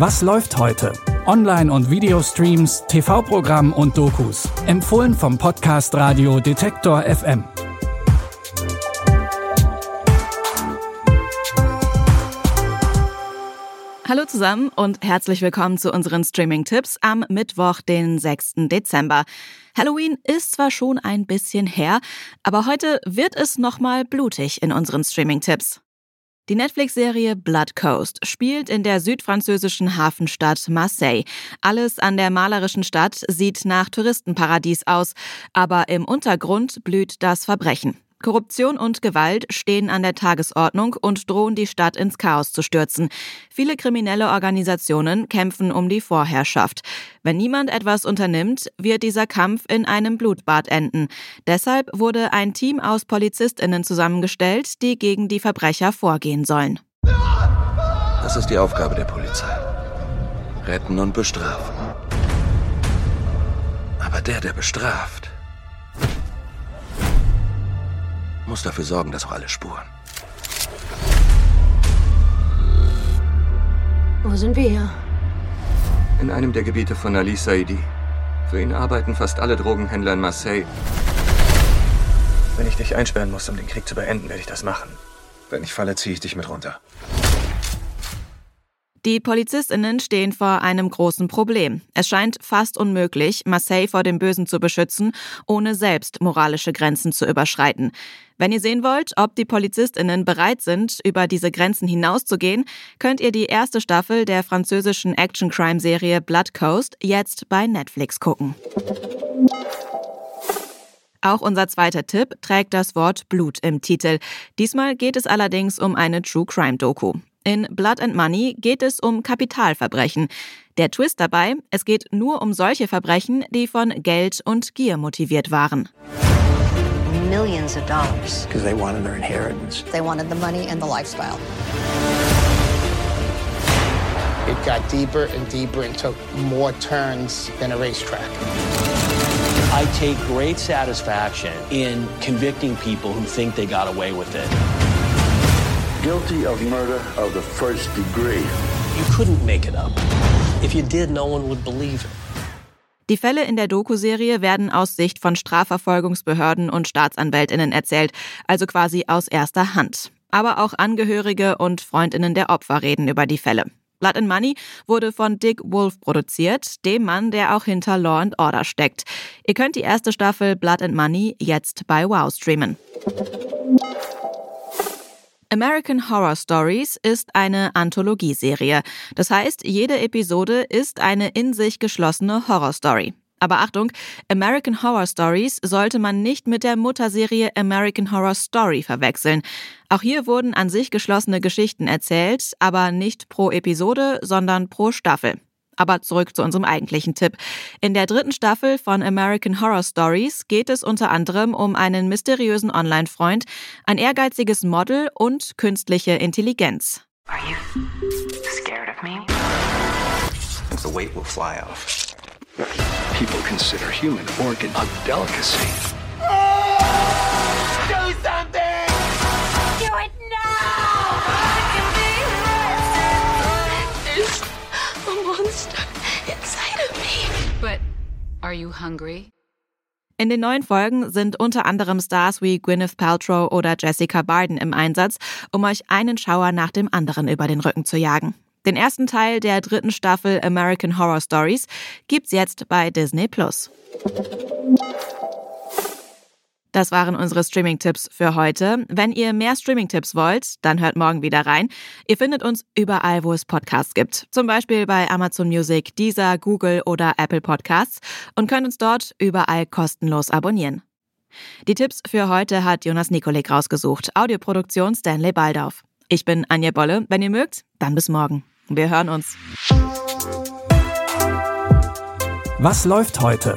Was läuft heute? Online- und Videostreams, TV-Programm und Dokus. Empfohlen vom Podcast Radio Detektor FM. Hallo zusammen und herzlich willkommen zu unseren Streaming-Tipps am Mittwoch, den 6. Dezember. Halloween ist zwar schon ein bisschen her, aber heute wird es nochmal blutig in unseren Streaming-Tipps. Die Netflix-Serie Blood Coast spielt in der südfranzösischen Hafenstadt Marseille. Alles an der malerischen Stadt sieht nach Touristenparadies aus, aber im Untergrund blüht das Verbrechen. Korruption und Gewalt stehen an der Tagesordnung und drohen die Stadt ins Chaos zu stürzen. Viele kriminelle Organisationen kämpfen um die Vorherrschaft. Wenn niemand etwas unternimmt, wird dieser Kampf in einem Blutbad enden. Deshalb wurde ein Team aus Polizistinnen zusammengestellt, die gegen die Verbrecher vorgehen sollen. Das ist die Aufgabe der Polizei. Retten und bestrafen. Aber der, der bestraft, muss dafür sorgen, dass auch alle spuren. Wo sind wir hier? In einem der Gebiete von Ali Saidi. Für ihn arbeiten fast alle Drogenhändler in Marseille. Wenn ich dich einsperren muss, um den Krieg zu beenden, werde ich das machen. Wenn ich falle, ziehe ich dich mit runter. Die Polizistinnen stehen vor einem großen Problem. Es scheint fast unmöglich, Marseille vor dem Bösen zu beschützen, ohne selbst moralische Grenzen zu überschreiten. Wenn ihr sehen wollt, ob die Polizistinnen bereit sind, über diese Grenzen hinauszugehen, könnt ihr die erste Staffel der französischen Action-Crime-Serie Blood Coast jetzt bei Netflix gucken. Auch unser zweiter Tipp trägt das Wort Blut im Titel. Diesmal geht es allerdings um eine True Crime Doku. In Blood and Money geht es um Kapitalverbrechen. Der Twist dabei, es geht nur um solche Verbrechen, die von Geld und Gier motiviert waren. Millions of dollars. Because they wanted their inheritance. They wanted the money and the lifestyle. It got deeper and deeper and took more turns than a racetrack. I take great satisfaction in convicting people who think they got away with it. Guilty of murder of the first degree. You couldn't make it up. If you did, no one would believe it. Die Fälle in der Doku-Serie werden aus Sicht von Strafverfolgungsbehörden und Staatsanwältinnen erzählt, also quasi aus erster Hand. Aber auch Angehörige und Freundinnen der Opfer reden über die Fälle. Blood and Money wurde von Dick Wolf produziert, dem Mann, der auch hinter Law and Order steckt. Ihr könnt die erste Staffel Blood and Money jetzt bei Wow streamen. American Horror Stories ist eine Anthologieserie. Das heißt, jede Episode ist eine in sich geschlossene Horrorstory. Aber Achtung, American Horror Stories sollte man nicht mit der Mutterserie American Horror Story verwechseln. Auch hier wurden an sich geschlossene Geschichten erzählt, aber nicht pro Episode, sondern pro Staffel. Aber zurück zu unserem eigentlichen Tipp. In der dritten Staffel von American Horror Stories geht es unter anderem um einen mysteriösen Online-Freund, ein ehrgeiziges Model und künstliche Intelligenz. Are you scared of me? The weight will fly off. People consider human organ a delicacy. In den neuen Folgen sind unter anderem Stars wie Gwyneth Paltrow oder Jessica Barden im Einsatz, um euch einen Schauer nach dem anderen über den Rücken zu jagen. Den ersten Teil der dritten Staffel American Horror Stories gibt's jetzt bei Disney Plus. Das waren unsere Streaming-Tipps für heute. Wenn ihr mehr Streaming-Tipps wollt, dann hört morgen wieder rein. Ihr findet uns überall, wo es Podcasts gibt. Zum Beispiel bei Amazon Music, Deezer, Google oder Apple Podcasts und könnt uns dort überall kostenlos abonnieren. Die Tipps für heute hat Jonas Nikolik rausgesucht. Audioproduktion Stanley Baldorf. Ich bin Anja Bolle. Wenn ihr mögt, dann bis morgen. Wir hören uns. Was läuft heute?